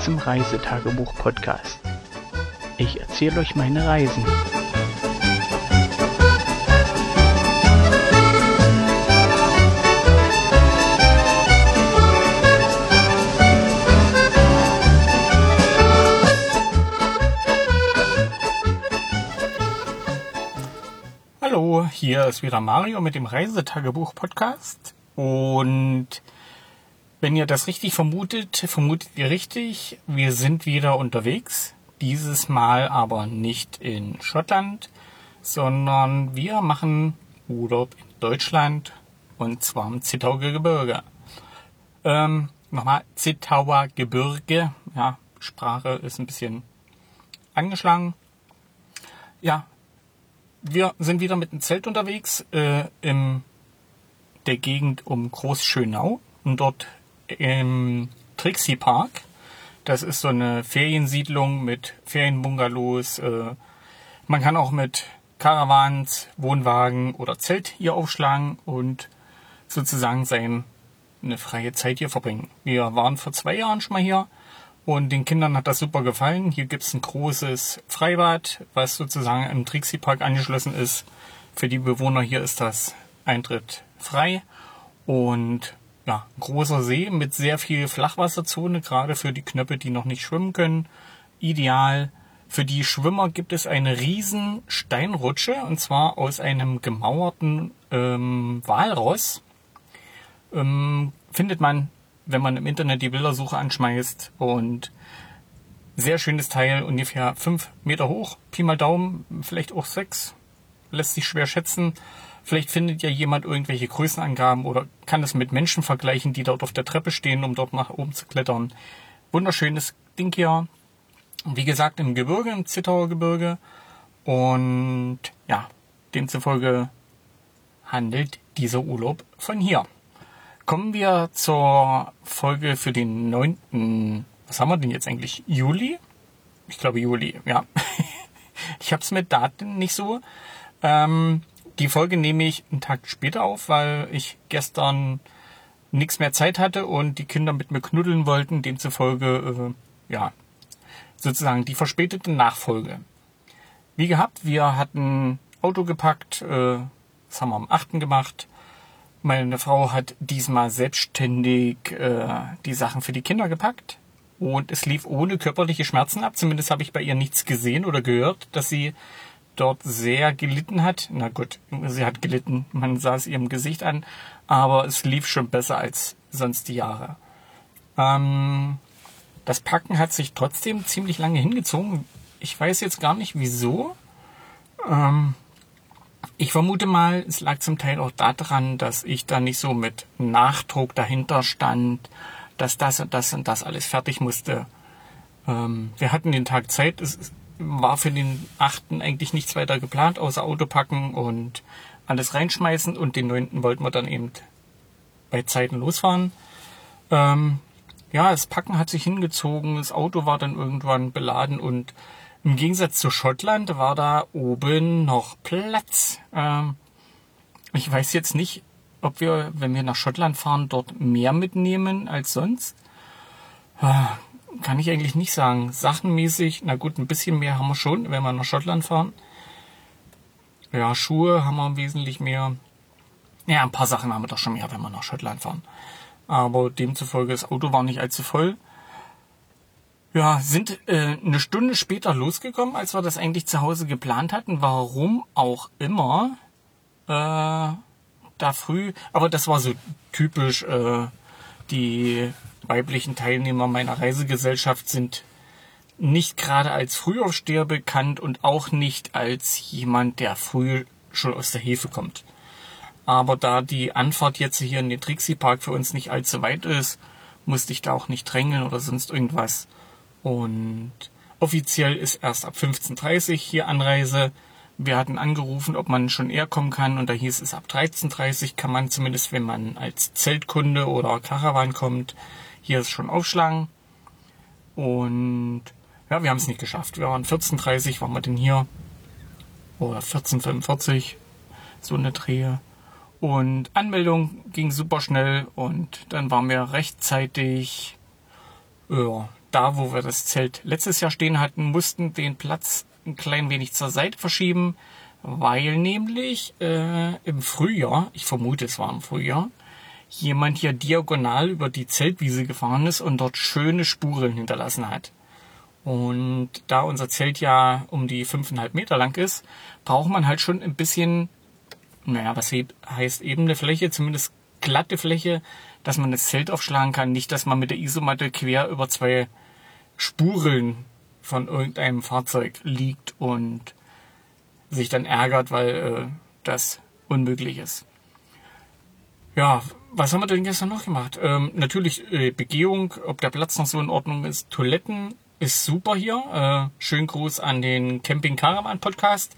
Zum Reisetagebuch-Podcast. Ich erzähle euch meine Reisen. Hallo, hier ist wieder Mario mit dem Reisetagebuch-Podcast. Und wenn ihr das richtig vermutet, vermutet ihr richtig. Wir sind wieder unterwegs. Dieses Mal aber nicht in Schottland, sondern wir machen Urlaub in Deutschland und zwar im Zittauer Gebirge. Ähm, nochmal, Zittauer Gebirge. Ja, Sprache ist ein bisschen angeschlagen. Ja, wir sind wieder mit dem Zelt unterwegs äh, in der Gegend um Großschönau und dort im Trixie Park. Das ist so eine Feriensiedlung mit Ferienbungalows. Äh, man kann auch mit Caravans, Wohnwagen oder Zelt hier aufschlagen und sozusagen seine freie Zeit hier verbringen. Wir waren vor zwei Jahren schon mal hier und den Kindern hat das super gefallen. Hier gibt's ein großes Freibad, was sozusagen im Trixie Park angeschlossen ist. Für die Bewohner hier ist das Eintritt frei und ja, großer See mit sehr viel Flachwasserzone, gerade für die Knöpfe, die noch nicht schwimmen können. Ideal. Für die Schwimmer gibt es eine riesen Steinrutsche und zwar aus einem gemauerten ähm, Walross. Ähm, findet man, wenn man im Internet die Bildersuche anschmeißt und sehr schönes Teil, ungefähr fünf Meter hoch, Pi mal Daumen, vielleicht auch sechs, lässt sich schwer schätzen. Vielleicht findet ja jemand irgendwelche Größenangaben oder kann es mit Menschen vergleichen, die dort auf der Treppe stehen, um dort nach oben zu klettern. Wunderschönes Ding hier. Wie gesagt, im Gebirge, im Zittauer Gebirge. Und ja, demzufolge handelt dieser Urlaub von hier. Kommen wir zur Folge für den 9. Was haben wir denn jetzt eigentlich? Juli? Ich glaube Juli, ja. ich habe es mit Daten nicht so. Ähm, die Folge nehme ich einen Tag später auf, weil ich gestern nichts mehr Zeit hatte und die Kinder mit mir knuddeln wollten. Demzufolge, äh, ja, sozusagen die verspätete Nachfolge. Wie gehabt, wir hatten Auto gepackt, äh, das haben wir am 8. gemacht. Meine Frau hat diesmal selbstständig äh, die Sachen für die Kinder gepackt. Und es lief ohne körperliche Schmerzen ab. Zumindest habe ich bei ihr nichts gesehen oder gehört, dass sie dort sehr gelitten hat. Na gut, sie hat gelitten, man sah es ihrem Gesicht an, aber es lief schon besser als sonst die Jahre. Ähm, das Packen hat sich trotzdem ziemlich lange hingezogen. Ich weiß jetzt gar nicht wieso. Ähm, ich vermute mal, es lag zum Teil auch daran, dass ich da nicht so mit Nachdruck dahinter stand, dass das und das und das alles fertig musste. Ähm, wir hatten den Tag Zeit. Es war für den achten eigentlich nichts weiter geplant, außer Auto packen und alles reinschmeißen und den neunten wollten wir dann eben bei Zeiten losfahren. Ähm, ja, das Packen hat sich hingezogen, das Auto war dann irgendwann beladen und im Gegensatz zu Schottland war da oben noch Platz. Ähm, ich weiß jetzt nicht, ob wir, wenn wir nach Schottland fahren, dort mehr mitnehmen als sonst. Kann ich eigentlich nicht sagen. Sachenmäßig, na gut, ein bisschen mehr haben wir schon, wenn wir nach Schottland fahren. Ja, Schuhe haben wir wesentlich mehr. Ja, ein paar Sachen haben wir doch schon mehr, wenn wir nach Schottland fahren. Aber demzufolge, das Auto war nicht allzu voll. Ja, sind äh, eine Stunde später losgekommen, als wir das eigentlich zu Hause geplant hatten. Warum auch immer. Äh, da früh. Aber das war so typisch. Äh, die weiblichen Teilnehmer meiner Reisegesellschaft sind nicht gerade als Frühaufsteher bekannt und auch nicht als jemand, der früh schon aus der Hefe kommt. Aber da die Anfahrt jetzt hier in den Trixie Park für uns nicht allzu weit ist, musste ich da auch nicht drängeln oder sonst irgendwas. Und offiziell ist erst ab 15.30 hier Anreise. Wir hatten angerufen, ob man schon eher kommen kann und da hieß es ab 13.30 kann man zumindest, wenn man als Zeltkunde oder Caravan kommt, hier ist schon aufschlagen. Und ja, wir haben es nicht geschafft. Wir waren 14.30 waren wir denn hier. Oder 14.45 so eine Drehe. Und Anmeldung ging super schnell und dann waren wir rechtzeitig Ja, da, wo wir das Zelt letztes Jahr stehen hatten, mussten den Platz ein klein wenig zur Seite verschieben, weil nämlich äh, im Frühjahr, ich vermute es war im Frühjahr, jemand hier diagonal über die Zeltwiese gefahren ist und dort schöne Spuren hinterlassen hat. Und da unser Zelt ja um die fünfeinhalb Meter lang ist, braucht man halt schon ein bisschen, naja, was heißt ebene Fläche, zumindest glatte Fläche, dass man das Zelt aufschlagen kann. Nicht, dass man mit der Isomatte quer über zwei Spuren von irgendeinem Fahrzeug liegt und sich dann ärgert, weil äh, das unmöglich ist. Ja, was haben wir denn gestern noch gemacht? Ähm, natürlich äh, Begehung, ob der Platz noch so in Ordnung ist. Toiletten ist super hier. Äh, schönen Gruß an den Camping Caravan Podcast.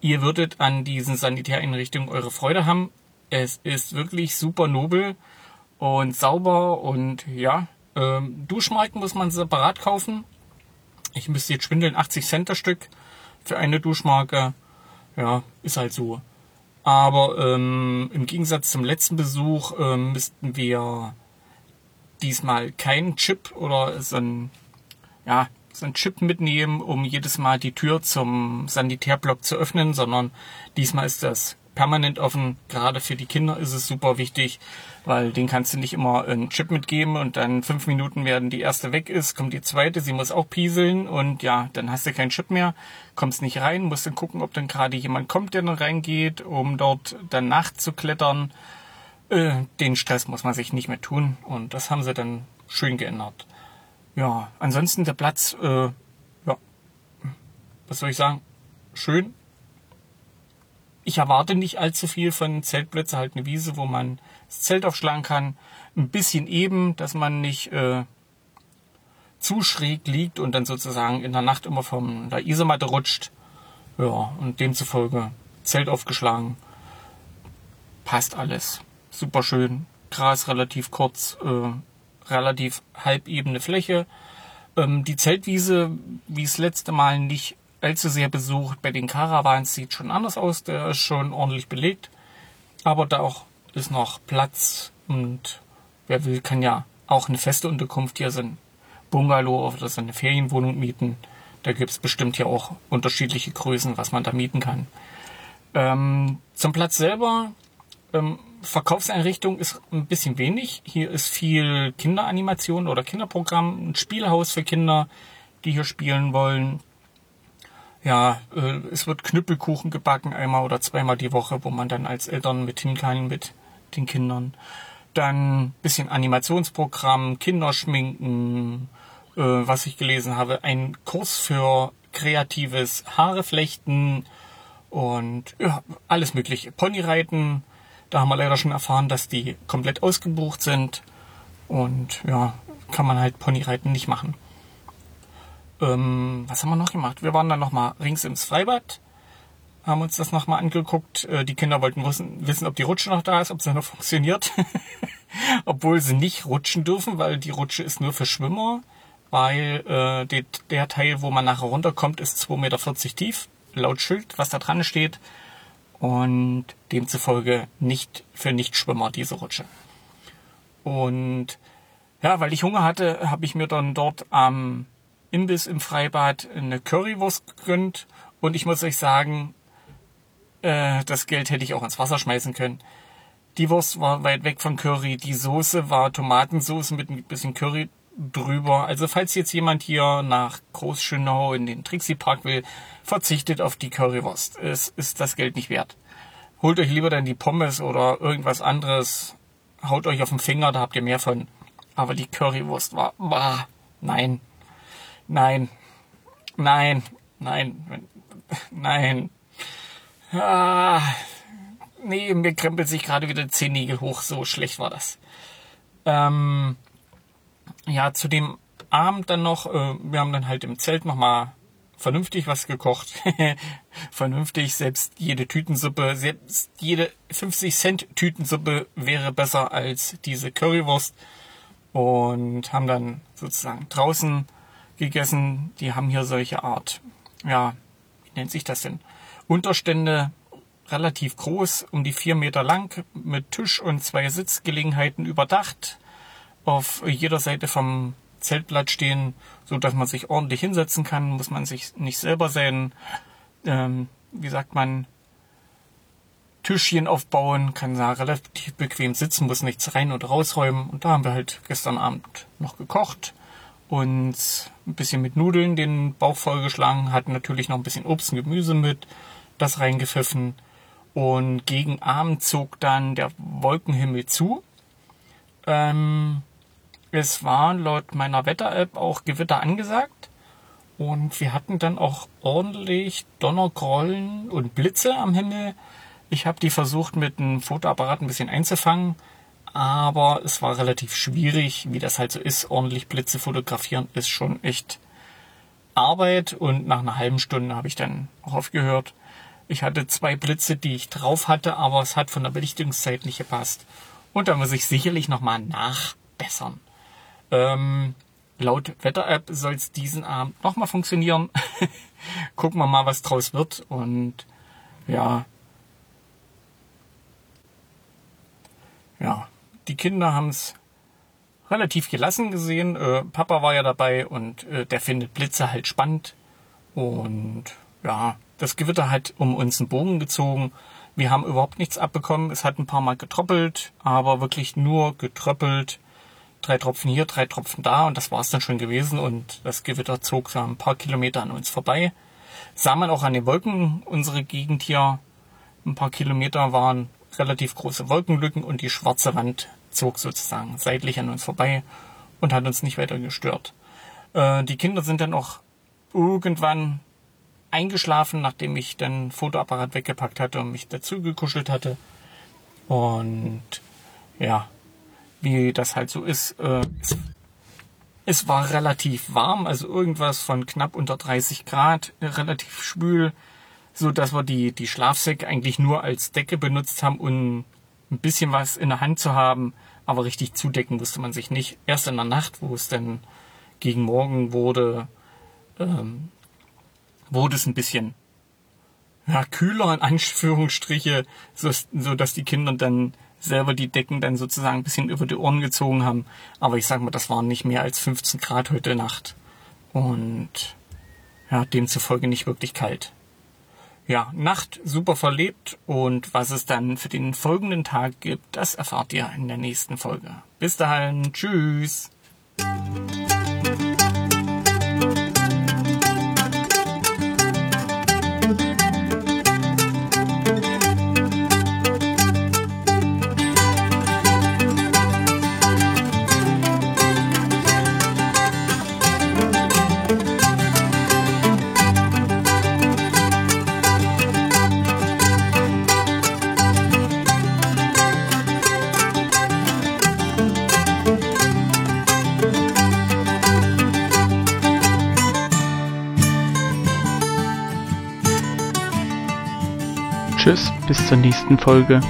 Ihr würdet an diesen Sanitäreinrichtungen eure Freude haben. Es ist wirklich super nobel und sauber und ja, ähm, Duschmarken muss man separat kaufen. Ich müsste jetzt schwindeln, 80 Cent das Stück für eine Duschmarke. Ja, ist halt so. Aber ähm, im Gegensatz zum letzten Besuch ähm, müssten wir diesmal keinen Chip oder so ein, ja, so ein Chip mitnehmen, um jedes Mal die Tür zum Sanitärblock zu öffnen, sondern diesmal ist das permanent offen. Gerade für die Kinder ist es super wichtig, weil den kannst du nicht immer einen Chip mitgeben und dann fünf Minuten werden die erste weg ist, kommt die zweite, sie muss auch pieseln und ja, dann hast du keinen Chip mehr, kommst nicht rein, musst dann gucken, ob dann gerade jemand kommt, der dann reingeht, um dort dann nachzuklettern. Äh, den Stress muss man sich nicht mehr tun und das haben sie dann schön geändert. Ja, ansonsten der Platz, äh, ja, was soll ich sagen? Schön, ich erwarte nicht allzu viel von Zeltplätzen, halt eine Wiese, wo man das Zelt aufschlagen kann. Ein bisschen eben, dass man nicht äh, zu schräg liegt und dann sozusagen in der Nacht immer von der Isomatte rutscht. Ja, und demzufolge Zelt aufgeschlagen. Passt alles. Super schön. Gras relativ kurz, äh, relativ halbebene Fläche. Ähm, die Zeltwiese, wie es letzte Mal nicht allzu sehr besucht. Bei den Caravans sieht schon anders aus, der ist schon ordentlich belegt. Aber da auch ist noch Platz und wer will, kann ja auch eine feste Unterkunft hier sind. Bungalow oder so eine Ferienwohnung mieten. Da gibt's bestimmt hier auch unterschiedliche Größen, was man da mieten kann. Ähm, zum Platz selber, ähm, Verkaufseinrichtung ist ein bisschen wenig. Hier ist viel Kinderanimation oder Kinderprogramm, ein Spielhaus für Kinder, die hier spielen wollen ja, äh, es wird Knüppelkuchen gebacken einmal oder zweimal die Woche, wo man dann als Eltern mit hin kann mit den Kindern. Dann bisschen Animationsprogramm, Kinderschminken, äh, was ich gelesen habe, ein Kurs für kreatives Haareflechten und ja, alles mögliche. Ponyreiten, da haben wir leider schon erfahren, dass die komplett ausgebucht sind und ja, kann man halt Ponyreiten nicht machen. Ähm, was haben wir noch gemacht? Wir waren dann nochmal rings ins Freibad, haben uns das nochmal angeguckt. Äh, die Kinder wollten wissen, wissen, ob die Rutsche noch da ist, ob sie noch funktioniert. Obwohl sie nicht rutschen dürfen, weil die Rutsche ist nur für Schwimmer, weil äh, die, der Teil, wo man nachher runterkommt, ist 2,40 Meter tief, laut Schild, was da dran steht. Und demzufolge nicht für Nichtschwimmer diese Rutsche. Und ja, weil ich Hunger hatte, habe ich mir dann dort am Imbiss im Freibad eine Currywurst gegönnt und ich muss euch sagen, äh, das Geld hätte ich auch ins Wasser schmeißen können. Die Wurst war weit weg von Curry, die Soße war Tomatensoße mit ein bisschen Curry drüber. Also falls jetzt jemand hier nach Großschönau in den Trixie Park will, verzichtet auf die Currywurst. Es ist das Geld nicht wert. Holt euch lieber dann die Pommes oder irgendwas anderes. Haut euch auf den Finger, da habt ihr mehr von. Aber die Currywurst war, bah, nein, Nein. Nein. Nein. Nein. Ah, nee, mir krempelt sich gerade wieder Zehennägel hoch. So schlecht war das. Ähm, ja, zu dem Abend dann noch, äh, wir haben dann halt im Zelt nochmal vernünftig was gekocht. vernünftig, selbst jede Tütensuppe, selbst jede 50 Cent Tütensuppe wäre besser als diese Currywurst. Und haben dann sozusagen draußen gegessen. Die haben hier solche Art, ja, wie nennt sich das denn? Unterstände relativ groß, um die vier Meter lang, mit Tisch und zwei Sitzgelegenheiten überdacht. Auf jeder Seite vom Zeltblatt stehen, so dass man sich ordentlich hinsetzen kann, muss man sich nicht selber sein, ähm, wie sagt man, Tischchen aufbauen, kann da relativ bequem sitzen, muss nichts rein und rausräumen. Und da haben wir halt gestern Abend noch gekocht und ein bisschen mit Nudeln den Bauch vollgeschlagen, hatten natürlich noch ein bisschen Obst und Gemüse mit, das reingepfiffen. Und gegen Abend zog dann der Wolkenhimmel zu. Ähm, es war laut meiner Wetter-App auch Gewitter angesagt. Und wir hatten dann auch ordentlich Donnergrollen und Blitze am Himmel. Ich habe die versucht mit einem Fotoapparat ein bisschen einzufangen, aber es war relativ schwierig, wie das halt so ist. Ordentlich Blitze fotografieren ist schon echt Arbeit und nach einer halben Stunde habe ich dann auch aufgehört. Ich hatte zwei Blitze, die ich drauf hatte, aber es hat von der Belichtungszeit nicht gepasst. Und da muss ich sicherlich nochmal nachbessern. Ähm, laut Wetter-App soll es diesen Abend nochmal funktionieren. Gucken wir mal, was draus wird. Und ja, ja, die Kinder haben es relativ gelassen gesehen. Äh, Papa war ja dabei und äh, der findet Blitze halt spannend. Und ja, das Gewitter hat um uns einen Bogen gezogen. Wir haben überhaupt nichts abbekommen. Es hat ein paar Mal getroppelt, aber wirklich nur getröppelt. Drei Tropfen hier, drei Tropfen da und das war es dann schon gewesen. Und das Gewitter zog so ein paar Kilometer an uns vorbei. Sah man auch an den Wolken unsere Gegend hier. Ein paar Kilometer waren relativ große Wolkenlücken und die schwarze Wand zog sozusagen seitlich an uns vorbei und hat uns nicht weiter gestört. Äh, die Kinder sind dann auch irgendwann eingeschlafen, nachdem ich den Fotoapparat weggepackt hatte und mich dazu gekuschelt hatte. Und ja, wie das halt so ist, äh, es, es, war relativ warm, also irgendwas von knapp unter 30 Grad, relativ schwül so dass wir die, die Schlafsäcke eigentlich nur als Decke benutzt haben, um ein bisschen was in der Hand zu haben, aber richtig zudecken musste man sich nicht. Erst in der Nacht, wo es dann gegen Morgen wurde, ähm, wurde es ein bisschen ja, kühler in Anführungsstriche, so, so dass die Kinder dann selber die Decken dann sozusagen ein bisschen über die Ohren gezogen haben. Aber ich sag mal, das waren nicht mehr als 15 Grad heute Nacht. Und ja, demzufolge nicht wirklich kalt ja, Nacht super verlebt und was es dann für den folgenden Tag gibt, das erfahrt ihr in der nächsten Folge. Bis dahin, tschüss. Zur nächsten Folge.